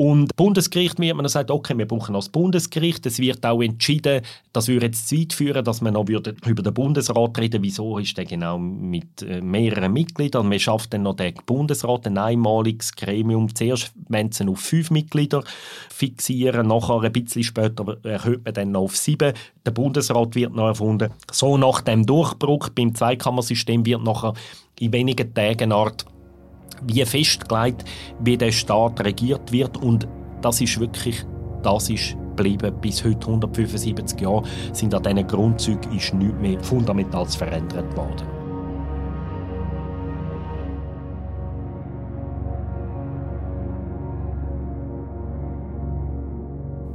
Und Bundesgericht wird man sagt, okay, wir brauchen das Bundesgericht. Es wird auch entschieden, das würde jetzt zu weit führen, dass man noch über den Bundesrat reden Wieso ist der genau mit äh, mehreren Mitgliedern? Man schafft dann noch den Bundesrat, ein einmaliges Gremium. Zuerst wenn sie auf fünf Mitglieder fixieren, nachher ein bisschen später erhöht man dann noch auf sieben. Der Bundesrat wird noch erfunden. So nach dem Durchbruch beim Zweikammersystem wird nachher in wenigen Tagen Art wie festgelegt, wie der Staat regiert wird und das ist wirklich, das ist geblieben bis heute 175 Jahre, sind an diesen Grundzügen ist nichts mehr Fundamentales verändert worden.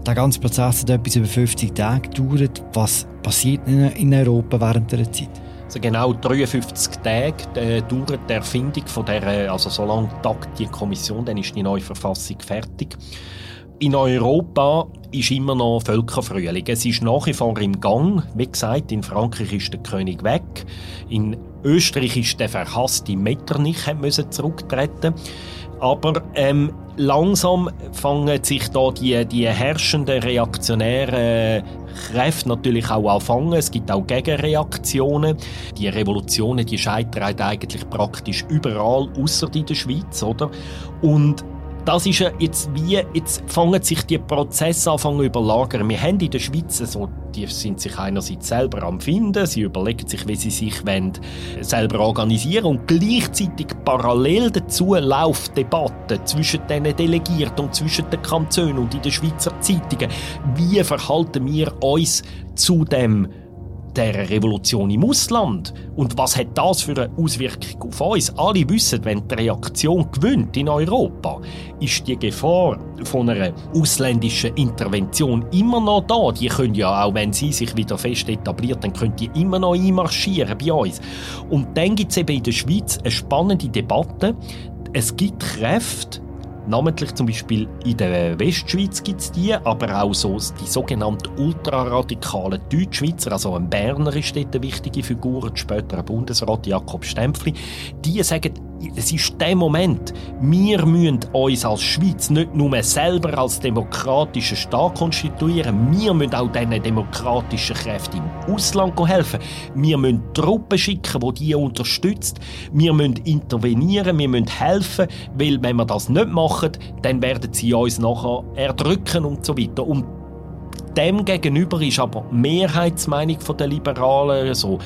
Der ganze Prozess hat etwas über 50 Tage gedauert. Was passiert in Europa während dieser Zeit? Also genau 53 Tage äh, dauert die Erfindung von der, also so lange tagt die Kommission, dann ist die neue Verfassung fertig. In Europa ist immer noch Völkerfrühling. Es ist nach wie vor im Gang. Wie gesagt, in Frankreich ist der König weg. In Österreich ist der verhasste Metternich zurücktreten. Aber ähm, langsam fangen sich da die, die herrschenden reaktionären Kräfte natürlich auch anfangen. Es gibt auch Gegenreaktionen. Die Revolutionen, die scheitern eigentlich praktisch überall, außer in der Schweiz, oder? Und das ist jetzt wie, jetzt fangen sich die Prozesse an zu überlagern. Wir haben in der Schweiz so, die sind sich einerseits selber am Finden, sie überlegen sich, wie sie sich wollen, selber organisieren und gleichzeitig parallel dazu läuft Debatte zwischen den Delegierten und zwischen den Kantonen und in den Schweizer Zeitungen. Wie verhalten wir uns zu dem der Revolution im Ausland. Und was hat das für eine Auswirkung auf uns? Alle wissen, wenn die Reaktion gewinnt in Europa, ist die Gefahr von einer ausländischen Intervention immer noch da. Die können ja, auch wenn sie sich wieder fest etabliert, dann können die immer noch einmarschieren bei uns. Und dann gibt es eben in der Schweiz eine spannende Debatte. Es gibt Kräfte, Namentlich zum Beispiel in der Westschweiz gibt es die, aber auch so die sogenannten ultraradikalen Deutschschweizer, also ein Berner ist dort eine wichtige Figur, später ein Bundesrat Jakob Stempfli, die sagen, es ist der Moment, wir müssen uns als Schweiz nicht nur selber als demokratischen Staat konstituieren, wir müssen auch diesen demokratischen Kräften im Ausland helfen. Wir müssen Truppen schicken, die die unterstützt. Wir müssen intervenieren, wir müssen helfen, weil wenn wir das nicht machen, dann werden sie uns nachher erdrücken und so weiter. Und dem gegenüber ist aber die Mehrheitsmeinung der Liberalen so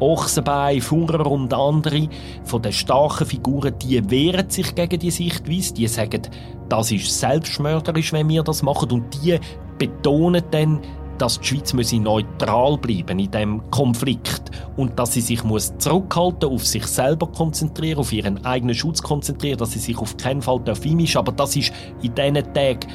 Ochsenbein, Fuhrer und andere von den starken Figuren, die wehren sich gegen die Sichtweise. Die sagen, das ist selbstmörderisch, wenn wir das machen. Und die betonen dann, dass die Schweiz neutral bleiben in diesem Konflikt und dass sie sich muss zurückhalten, auf sich selber konzentrieren, auf ihren eigenen Schutz konzentrieren, dass sie sich auf keinen Fall einmischen Aber das ist in diesen Tagen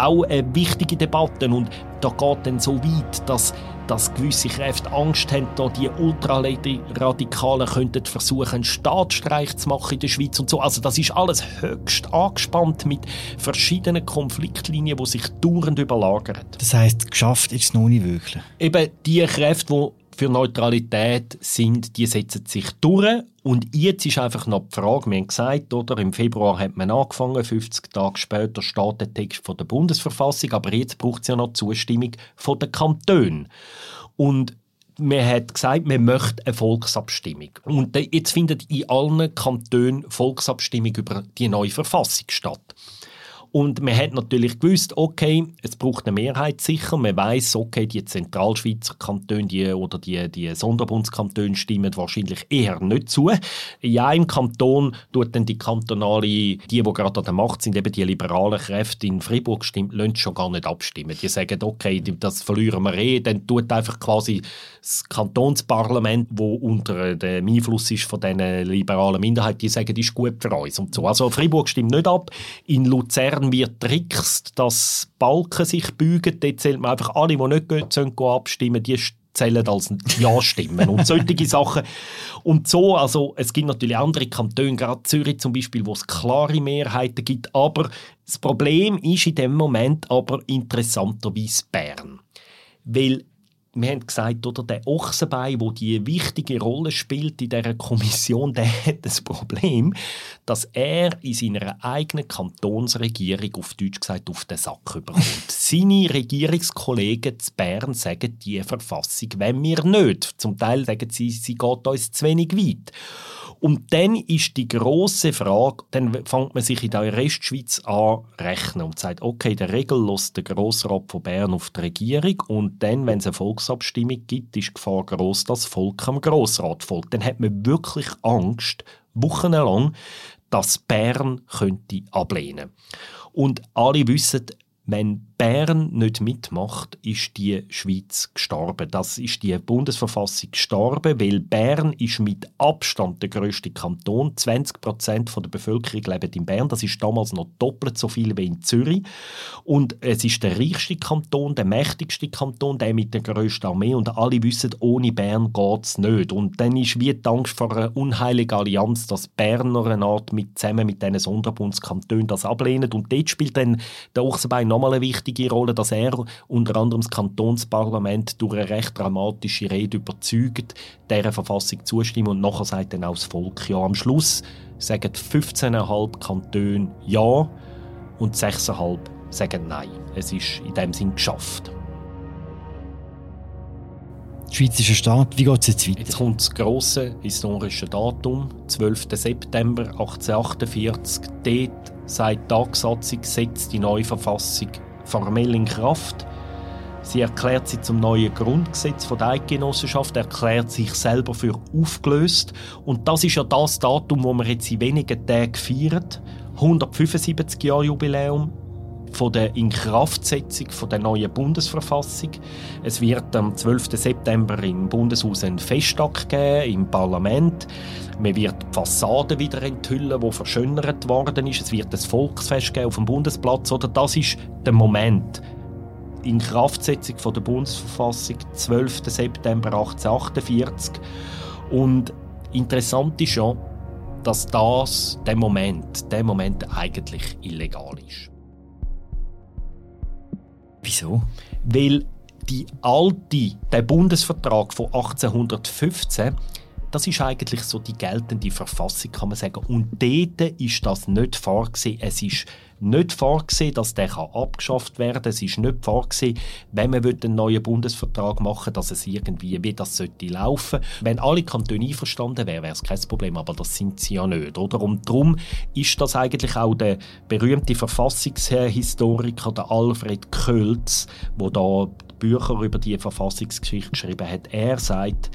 auch eine wichtige Debatte und da geht dann so weit, dass, dass gewisse Kräfte Angst haben, da die Ultraradikalen könnten versuchen, einen Staatsstreich zu machen in der Schweiz und so. Also das ist alles höchst angespannt mit verschiedenen Konfliktlinien, die sich dauernd überlagern. Das heißt, geschafft ist es noch nicht wirklich? Eben die Kräfte, die für Neutralität sind, die setzen sich durch. Und jetzt ist einfach noch die Frage, wir haben gesagt, oder, im Februar hat man angefangen, 50 Tage später steht der Text von der Bundesverfassung, aber jetzt braucht es ja noch Zustimmung von den Kantonen. Und man hat gesagt, man möchte eine Volksabstimmung. Und jetzt findet in allen Kantonen Volksabstimmung über die neue Verfassung statt. Und man hat natürlich gewusst, okay, es braucht eine Mehrheit sicher. Man weiß, okay, die Zentralschweizer Kantone die, oder die, die Sonderbundskantone stimmen wahrscheinlich eher nicht zu. In einem Kanton tut dann die kantonale, die, die gerade an der Macht sind, eben die liberalen Kräfte in Freiburg stimmt, lassen schon gar nicht abstimmen. Die sagen, okay, das verlieren wir eh. Dann tut einfach quasi das Kantonsparlament, wo unter dem Einfluss ist von diesen liberalen Minderheiten, die sagen, das ist gut für uns und so. Also Freiburg stimmt nicht ab. In Luzern Bern wird trickst, dass Balken sich beugen. Dort zählt man einfach alle, die nicht gehen, sollen abstimmen, die zählen als Ja-Stimmen und solche Sachen. Und so, also es gibt natürlich andere Kantone, gerade Zürich zum Beispiel, wo es klare Mehrheiten gibt, aber das Problem ist in dem Moment aber interessanterweise Bern. Weil wir haben gesagt, oder, der Ochsenbein, wo die wichtige Rolle spielt in dieser Kommission, der hat das Problem, dass er in seiner eigenen Kantonsregierung, auf Deutsch gesagt, auf den Sack überkommt. Seine Regierungskollegen zu Bern sagen, die Verfassung wenn wir nicht. Zum Teil sagen sie, sie geht uns zu wenig weit. Und dann ist die große Frage, dann fängt man sich in der Restschweiz an rechnen und sagt, okay, der Regel lässt der Grossrat von Bern auf die Regierung und dann, wenn es eine Volksabstimmung gibt, ist die Gefahr groß, dass das Volk am Grossrat folgt. Dann hat man wirklich Angst, wochenlang, dass Bern könnte ablehnen. Und alle wissen, wenn Bern nicht mitmacht, ist die Schweiz gestorben. Das ist die Bundesverfassung gestorben, weil Bern ist mit Abstand der größte Kanton. 20 Prozent der Bevölkerung leben in Bern. Das ist damals noch doppelt so viel wie in Zürich. Und es ist der reichste Kanton, der mächtigste Kanton, der mit der größten Armee. Und alle wissen, ohne Bern geht es nicht. Und dann ist wie die Angst vor einer unheiligen Allianz, dass Berner eine Art mit, zusammen mit diesen Sonderbundskantonen das ablehnen. Und dort spielt dann der Ochsenbein nochmal eine wichtige Rolle, dass er unter anderem das Kantonsparlament durch eine recht dramatische Rede überzeugt, dieser Verfassung zustimmen und nachher sagt dann auch das Volk ja. Am Schluss sagen 15,5 Kantone ja und 6,5 sagen nein. Es ist in dem Sinn geschafft. Schweizerischer Staat, wie geht es jetzt weiter? Jetzt kommt das grosse historische Datum, 12. September 1848. Dort sagt die Tagsatzung, setzt die neue Verfassung formell in Kraft. Sie erklärt sie zum neuen Grundgesetz der Eidgenossenschaft, erklärt sich selber für aufgelöst. Und das ist ja das Datum, wo wir jetzt in wenigen Tagen feiern. 175 Jahre Jubiläum von der Inkraftsetzung der neuen Bundesverfassung. Es wird am 12. September im Bundeshaus einen Festtag geben, im Parlament. Man wird die Fassade wieder enthüllen, die verschönert worden ist. Es wird ein Volksfest geben auf dem Bundesplatz. Oder das ist der Moment. Inkraftsetzung der Bundesverfassung, 12. September 1848. Und interessant ist ja, dass das, der Moment, der Moment eigentlich illegal ist. Wieso? Weil die alte, der Bundesvertrag von 1815, das ist eigentlich so die geltende Verfassung, kann man sagen. Und dort ist das nicht vorgesehen. Es ist nicht vorgesehen, dass der abgeschafft werden kann. Es ist nicht vorgesehen, wenn man einen neuen Bundesvertrag machen will, dass es irgendwie, wie das sollte laufen. Wenn alle Kantone einverstanden wären, wäre es kein Problem, aber das sind sie ja nicht, oder? Und darum ist das eigentlich auch der berühmte Verfassungshistoriker, der Alfred Kölz, wo da Bücher über die Verfassungsgeschichte geschrieben hat. Er sagt,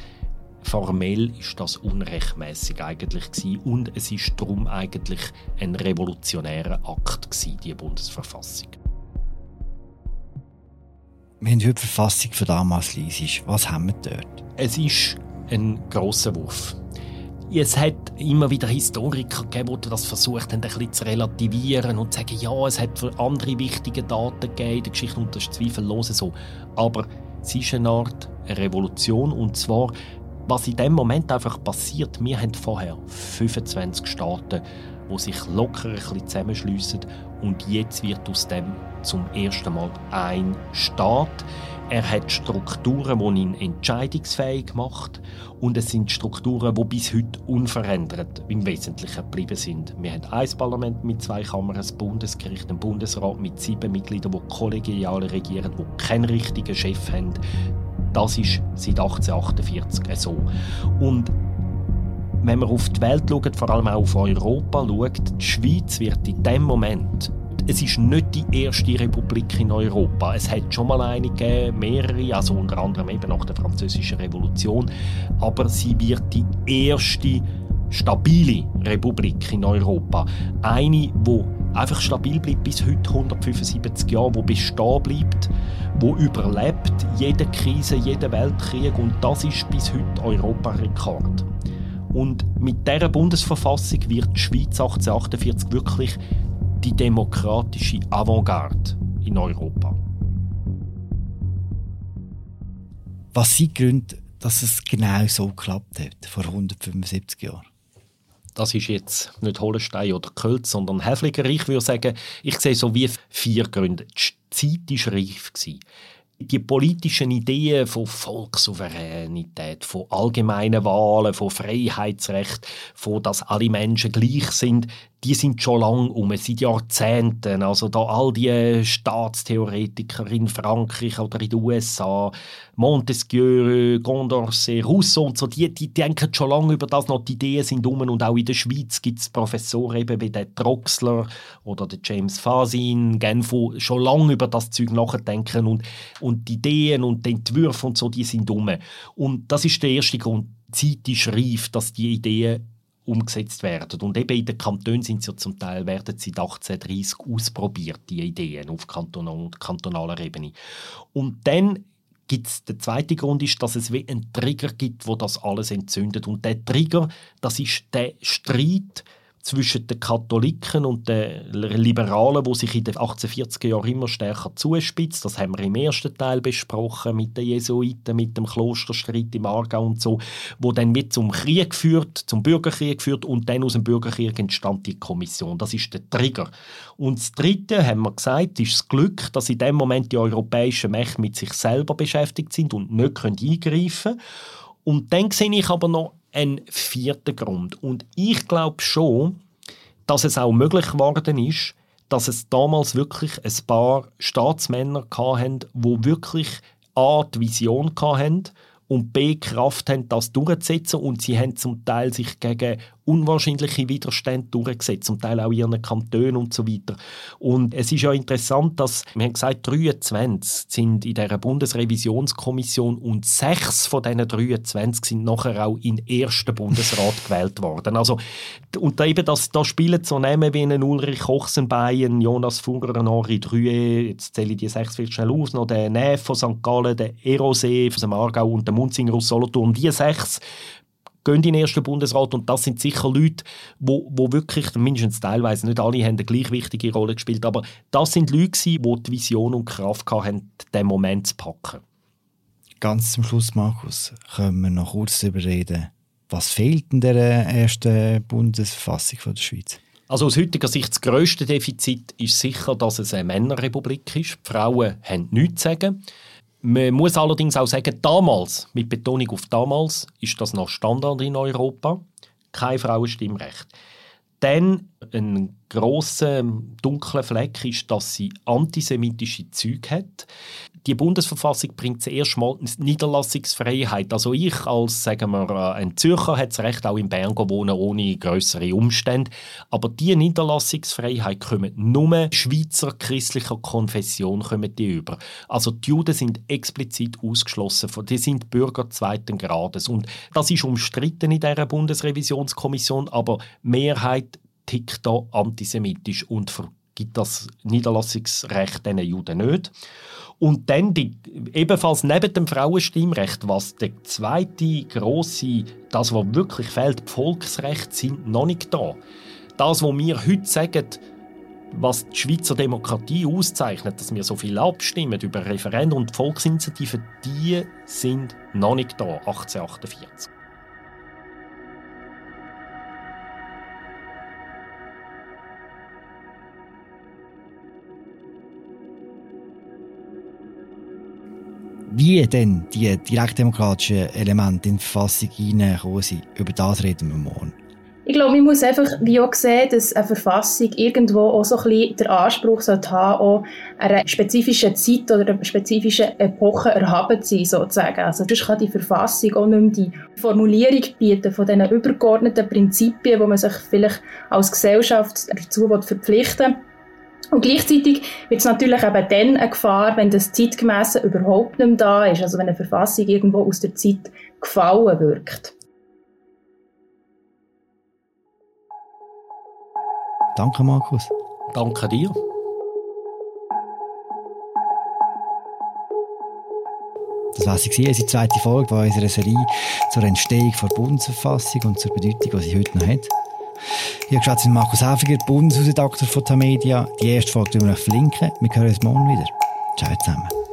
formell ist das unrechtmäßig eigentlich gewesen. und es ist darum eigentlich ein revolutionärer Akt gewesen, die Bundesverfassung. Wenn du die Verfassung von damals liest, was haben wir dort? Es ist ein großer Wurf. Es hat immer wieder Historiker gegeben, die das versucht haben, ein bisschen zu relativieren und zu sagen, ja, es hat für andere wichtige Daten gegeben in der Geschichte und das ist zweifellos so. Aber es ist eine Art Revolution und zwar was in dem Moment einfach passiert, wir haben vorher 25 Staaten, die sich locker ein bisschen zusammenschliessen und jetzt wird aus dem zum ersten Mal ein Staat. Er hat Strukturen, die ihn entscheidungsfähig macht und es sind Strukturen, die bis heute unverändert im Wesentlichen geblieben sind. Wir haben ein Parlament mit zwei Kammern, ein Bundesgericht, einen Bundesrat mit sieben Mitgliedern, die kollegial regieren, die keinen richtigen Chef haben. Das ist seit 1848 so. Und wenn man auf die Welt schaut, vor allem auch auf Europa schaut, die Schweiz wird in dem Moment es ist nicht die erste Republik in Europa. Es hat schon mal gegeben, mehrere, also unter anderem eben nach der Französischen Revolution. Aber sie wird die erste stabile Republik in Europa. Eine, die einfach stabil bleibt bis heute, 175 Jahre, die bestehen bleibt wo überlebt jede Krise, jeden Weltkrieg und das ist bis heute Europarekord. Und mit dieser Bundesverfassung wird die Schweiz 1848 wirklich die demokratische Avantgarde in Europa. Was sind die Gründe, dass es genau so geklappt hat, vor 175 Jahren? Das ist jetzt nicht Hollenstein oder Kölz, sondern Häfliger. Ich würde sagen, ich sehe so wie vier Gründe. Die Zeit war reif. Die politischen Ideen von Volkssouveränität, von allgemeinen Wahlen, von Freiheitsrecht, von dass alle Menschen gleich sind, die sind schon lange um, seit Jahrzehnten. Also da all die Staatstheoretiker in Frankreich oder in den USA, Montesquieu, Condorcet, Rousseau und so, die, die denken schon lange über das noch, die Ideen sind um und auch in der Schweiz gibt es Professoren eben wie der Troxler oder der James Fasin, Genf, schon lange über das Zeug nachdenken und, und die Ideen und die Entwürfe und so, die sind um. Und das ist der erste Grund. Die Zeit ist reif, dass die Ideen umgesetzt werden. Und eben in den Kantonen sind sie ja zum Teil werden seit 1830 ausprobiert, die Ideen auf kantonal kantonaler Ebene. Und dann gibt es der zweite Grund ist, dass es wie einen Trigger gibt, wo das alles entzündet. Und der Trigger, das ist der Streit zwischen den Katholiken und den Liberalen, wo sich in den 1840er Jahren immer stärker zuspitzt. Das haben wir im ersten Teil besprochen mit den Jesuiten, mit dem Klosterstreit im Aargau und so, wo dann mit zum Krieg führt, zum Bürgerkrieg führt und dann aus dem Bürgerkrieg entstand die Kommission. Das ist der Trigger. Und das Dritte, haben wir gesagt, ist das Glück, dass in dem Moment die europäischen Mächte mit sich selber beschäftigt sind und nicht eingreifen können. Und dann sehe ich aber noch ein vierter Grund. Und ich glaube schon, dass es auch möglich geworden ist, dass es damals wirklich ein paar Staatsmänner hatten, die wirklich A, die Vision hatten und B, Kraft haben, das durchzusetzen und sie haben zum Teil sich gegen unwahrscheinliche Widerstände durchgesetzt, zum Teil auch in ihren Kantonen und so weiter. Und es ist ja interessant, dass, wir haben gesagt, 23 sind in dieser Bundesrevisionskommission und sechs von diesen 23 sind nachher auch in den ersten Bundesrat gewählt worden. Also, und da, eben das, da spielen so Namen wie einen Ulrich Ochsenbein, Jonas Fugger, Henri Drüe, jetzt zähle ich die sechs viel schnell aus, noch der Neff von St. Gallen, der Erosee von Aargau und der Munzinger aus Solothurn. Die sechs gehen in den ersten Bundesrat und das sind sicher Leute, wo, wo wirklich, mindestens teilweise, nicht alle haben eine gleich wichtige Rolle gespielt, aber das sind Leute die die Vision und Kraft hatten, diesen Moment zu packen. Ganz zum Schluss, Markus, können wir noch kurz darüber reden, was fehlt in der ersten Bundesverfassung von der Schweiz? Also aus heutiger Sicht das grösste Defizit ist sicher, dass es eine Männerrepublik ist. Die Frauen haben nichts zu sagen. Man muss allerdings auch sagen, damals, mit Betonung auf damals, ist das noch Standard in Europa. Kein Frauenstimmrecht. Dann ein grosser dunkler Fleck ist, dass sie antisemitische Züge hat die Bundesverfassung bringt zuerst mal Niederlassungsfreiheit. Also ich als, sagen wir, äh, ein Zürcher hat das Recht, auch in Bern zu wohnen, ohne größere Umstände. Aber die Niederlassungsfreiheit kommen nur Schweizer christlicher Konfession kommen die über. Also die Juden sind explizit ausgeschlossen. Die sind Bürger zweiten Grades. Und das ist umstritten in dieser Bundesrevisionskommission, aber Mehrheit tickt da antisemitisch und vergibt das Niederlassungsrecht den Juden nicht. Und dann die, ebenfalls neben dem Frauenstimmrecht, was der zweite große, das was wirklich fehlt, die Volksrechte sind noch nicht da. Das, was wir heute sagen, was die Schweizer Demokratie auszeichnet, dass wir so viel abstimmen über Referenden und Volksinitiativen, die sind noch nicht da, 1848. Wie denn die direktdemokratischen Elemente in die Verfassung hineingekommen sind, über das reden wir morgen. Ich glaube, man muss einfach wie auch sehen, dass eine Verfassung irgendwo auch so ein bisschen den Anspruch sollte haben, auch einer spezifischen Zeit oder einer spezifischen Epoche erhaben zu sein, sozusagen. Also sonst kann die Verfassung auch nicht mehr die Formulierung bieten von diesen übergeordneten Prinzipien, wo man sich vielleicht als Gesellschaft dazu verpflichten will und gleichzeitig wird es natürlich eben dann eine Gefahr, wenn das Zeitgemäße überhaupt nicht mehr da ist, also wenn eine Verfassung irgendwo aus der Zeit gefallen wirkt. Danke, Markus. Danke dir. Das war sie, unsere zweite Folge von unserer Serie zur Entstehung der Bundesverfassung und zur Bedeutung, die sie heute noch hat. Ich habe mit Markus Häfiger, Bundesredakteur von Tamedia. Die erste Folge verlinken. Wir hören uns morgen wieder. Ciao zusammen.